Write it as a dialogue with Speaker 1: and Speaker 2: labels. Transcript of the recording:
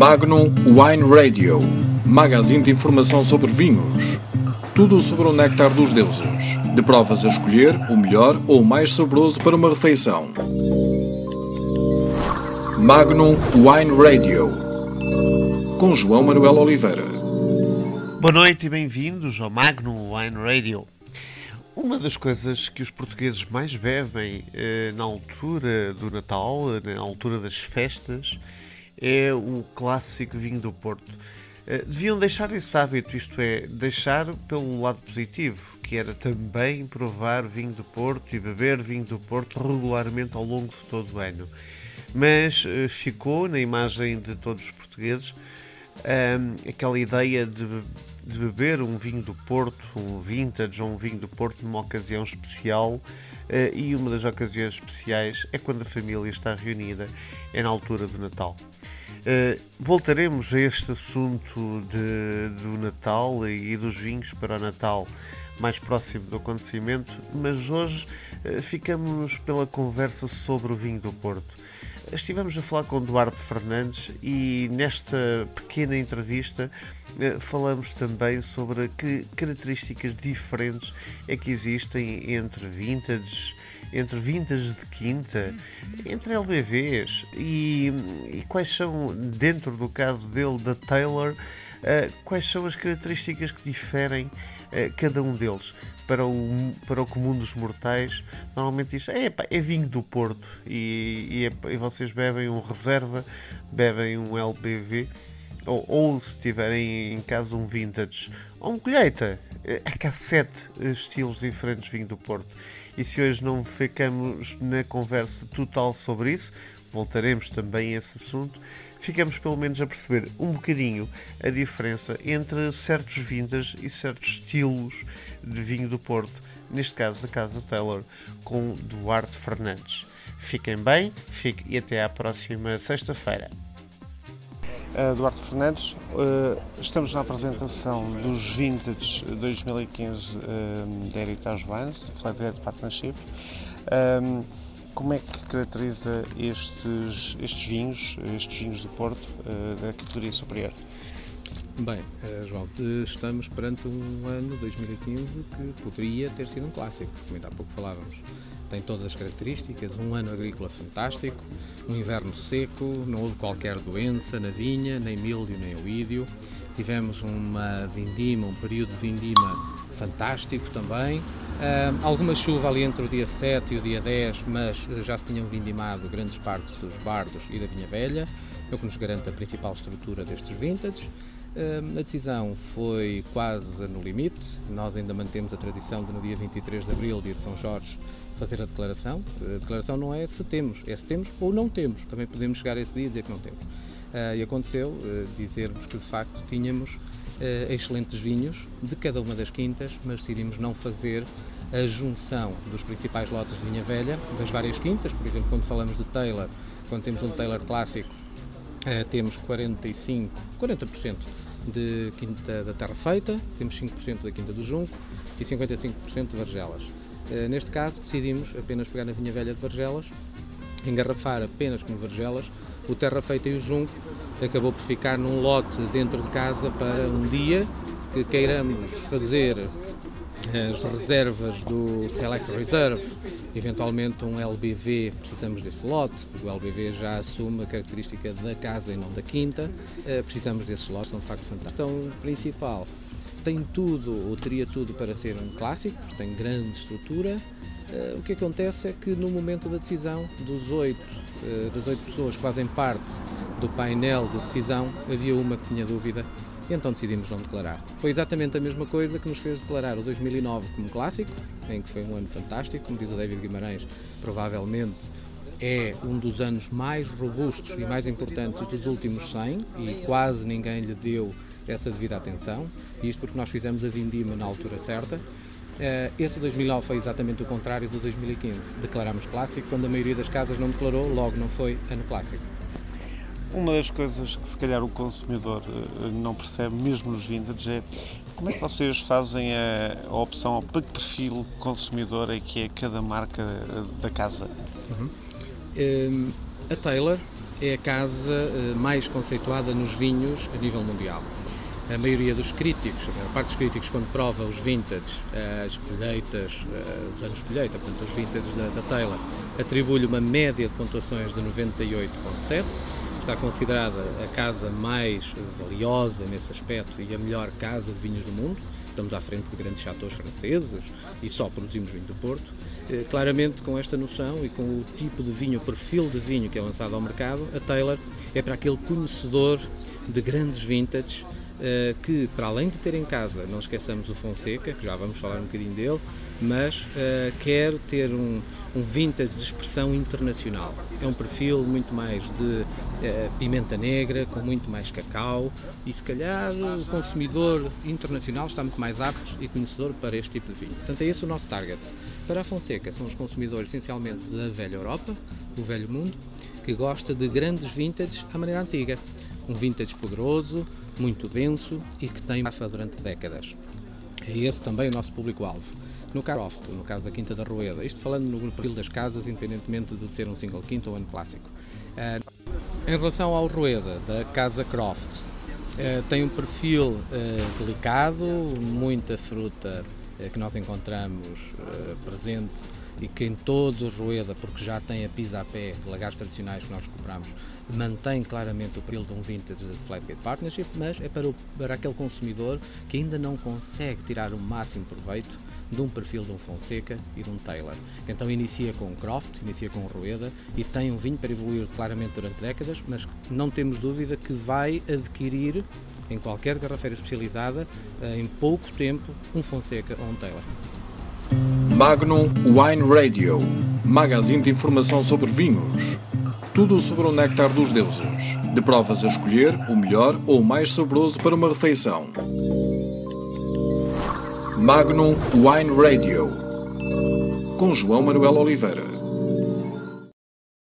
Speaker 1: Magnum Wine Radio, magazine de informação sobre vinhos. Tudo sobre o néctar dos deuses. De provas a escolher o melhor ou o mais saboroso para uma refeição. Magnum Wine Radio, com João Manuel Oliveira.
Speaker 2: Boa noite e bem-vindos ao Magnum Wine Radio. Uma das coisas que os portugueses mais bebem eh, na altura do Natal, na altura das festas, é o clássico vinho do Porto. Eh, deviam deixar esse hábito, isto é, deixar pelo lado positivo, que era também provar vinho do Porto e beber vinho do Porto regularmente ao longo de todo o ano. Mas eh, ficou na imagem de todos os portugueses um, aquela ideia de, de, beber um vinho do Porto, um vintage ou um vinho do Porto numa ocasião especial uh, e uma das ocasiões especiais é quando a família está reunida, é na altura do Natal. Uh, voltaremos a este assunto de, do Natal e dos vinhos para o Natal mais próximo do acontecimento, mas hoje uh, ficamos pela conversa sobre o vinho do Porto. Estivemos a falar com Duarte Fernandes e nesta pequena entrevista eh, falamos também sobre que características diferentes é que existem entre vintage, entre vintage de quinta, entre LBVs e, e quais são, dentro do caso dele, da Taylor, uh, quais são as características que diferem uh, cada um deles? Para o, para o comum dos mortais, normalmente diz: é, é vinho do Porto. E, e, é, e, vocês bebem um reserva, bebem um LBV, ou, ou se tiverem em casa um vintage ou um colheita. É, que há sete estilos diferentes de vinho do Porto. E se hoje não ficamos na conversa total sobre isso, voltaremos também a esse assunto ficamos pelo menos a perceber um bocadinho a diferença entre certos vindas e certos estilos de vinho do Porto, neste caso da Casa Taylor, com Duarte Fernandes. Fiquem bem fique, e até à próxima sexta-feira. Duarte Fernandes, uh, estamos na apresentação dos Vintage 2015 uh, da Heritage Wines, Flathead Partnership. Um, como é que caracteriza estes, estes vinhos, estes vinhos do Porto, uh, da categoria superior?
Speaker 3: Bem, João, estamos perante um ano 2015 que poderia ter sido um clássico, como há pouco falávamos. Tem todas as características, um ano agrícola fantástico, um inverno seco, não houve qualquer doença na vinha, nem milho, nem oídio. Tivemos uma vindima, um período de vindima fantástico também. Uh, alguma chuva ali entre o dia 7 e o dia 10, mas já se tinham vindimado grandes partes dos bardos e da vinha velha, o que nos garante a principal estrutura destes vintage. Uh, a decisão foi quase no limite. Nós ainda mantemos a tradição de no dia 23 de abril, dia de São Jorge, fazer a declaração. A declaração não é se temos, é se temos ou não temos. Também podemos chegar a esse dia e dizer que não temos. Uh, e aconteceu uh, dizermos que de facto tínhamos uh, excelentes vinhos de cada uma das quintas, mas decidimos não fazer a junção dos principais lotes de vinha velha das várias quintas. Por exemplo, quando falamos de Taylor, quando temos um Taylor clássico, temos 45, 40% de quinta da terra feita, temos 5% da quinta do junco e 55% de vargelas. Uh, neste caso, decidimos apenas pegar na vinha velha de vargelas, engarrafar apenas com vargelas. O terra feita e o junco acabou por ficar num lote dentro de casa para um dia que queiramos fazer as reservas do Select Reserve, eventualmente um LBV, precisamos desse lote, porque o LBV já assume a característica da casa e não da quinta, eh, precisamos desses lotes, são de facto fantásticos. Então, principal, tem tudo, ou teria tudo para ser um clássico, tem grande estrutura, Uh, o que acontece é que no momento da decisão, dos oito, uh, das oito pessoas que fazem parte do painel de decisão, havia uma que tinha dúvida e então decidimos não declarar. Foi exatamente a mesma coisa que nos fez declarar o 2009 como clássico, em que foi um ano fantástico, como diz o David Guimarães, provavelmente é um dos anos mais robustos e mais importantes dos últimos 100 e quase ninguém lhe deu essa devida atenção. Isto porque nós fizemos a vindima na altura certa Uh, esse 2009 foi exatamente o contrário do 2015. Declarámos clássico quando a maioria das casas não declarou, logo não foi ano clássico.
Speaker 2: Uma das coisas que se calhar o consumidor uh, não percebe, mesmo nos vintage, é como é que vocês fazem a, a opção que perfil consumidor é que é cada marca da casa?
Speaker 3: Uhum. Um, a Taylor é a casa mais conceituada nos vinhos a nível mundial. A maioria dos críticos, a parte dos críticos, quando prova os vintage, as colheitas, os anos colheita, portanto, os vintage da, da Taylor, atribui-lhe uma média de pontuações de 98,7 está considerada a casa mais valiosa nesse aspecto e a melhor casa de vinhos do mundo. Estamos à frente de grandes chateaus franceses e só produzimos vinho do Porto. Eh, claramente, com esta noção e com o tipo de vinho, o perfil de vinho que é lançado ao mercado, a Taylor é para aquele conhecedor de grandes vintages eh, que, para além de ter em casa, não esqueçamos o Fonseca, que já vamos falar um bocadinho dele, mas uh, quer ter um, um vintage de expressão internacional. É um perfil muito mais de uh, pimenta negra, com muito mais cacau, e se calhar o consumidor internacional está muito mais apto e conhecedor para este tipo de vinho. Portanto, é esse o nosso target. Para a Fonseca, são os consumidores essencialmente da velha Europa, do velho mundo, que gosta de grandes vintages à maneira antiga. Um vintage poderoso, muito denso e que tem mafa durante décadas. É esse também o nosso público-alvo. No Croft, no caso da Quinta da Rueda, isto falando no perfil das casas, independentemente de ser um single quinta ou ano clássico. Uh, em relação ao Rueda, da Casa Croft, uh, tem um perfil uh, delicado, muita fruta que nós encontramos presente e que em todo o Rueda, porque já tem a pisa a pé de lagares tradicionais que nós recuperamos, mantém claramente o perfil de um vintage de Flatgate Partnership, mas é para, o, para aquele consumidor que ainda não consegue tirar o máximo proveito de um perfil de um Fonseca e de um Taylor. Então inicia com o Croft, inicia com o Rueda e tem um vinho para evoluir claramente durante décadas, mas não temos dúvida que vai adquirir em qualquer garrafeira especializada, eh, em pouco tempo, um Fonseca ou um Taylor.
Speaker 1: Magnum Wine Radio, magazine de informação sobre vinhos. Tudo sobre o néctar dos deuses. De provas a escolher, o melhor ou o mais saboroso para uma refeição. Magnum Wine Radio. Com João Manuel Oliveira.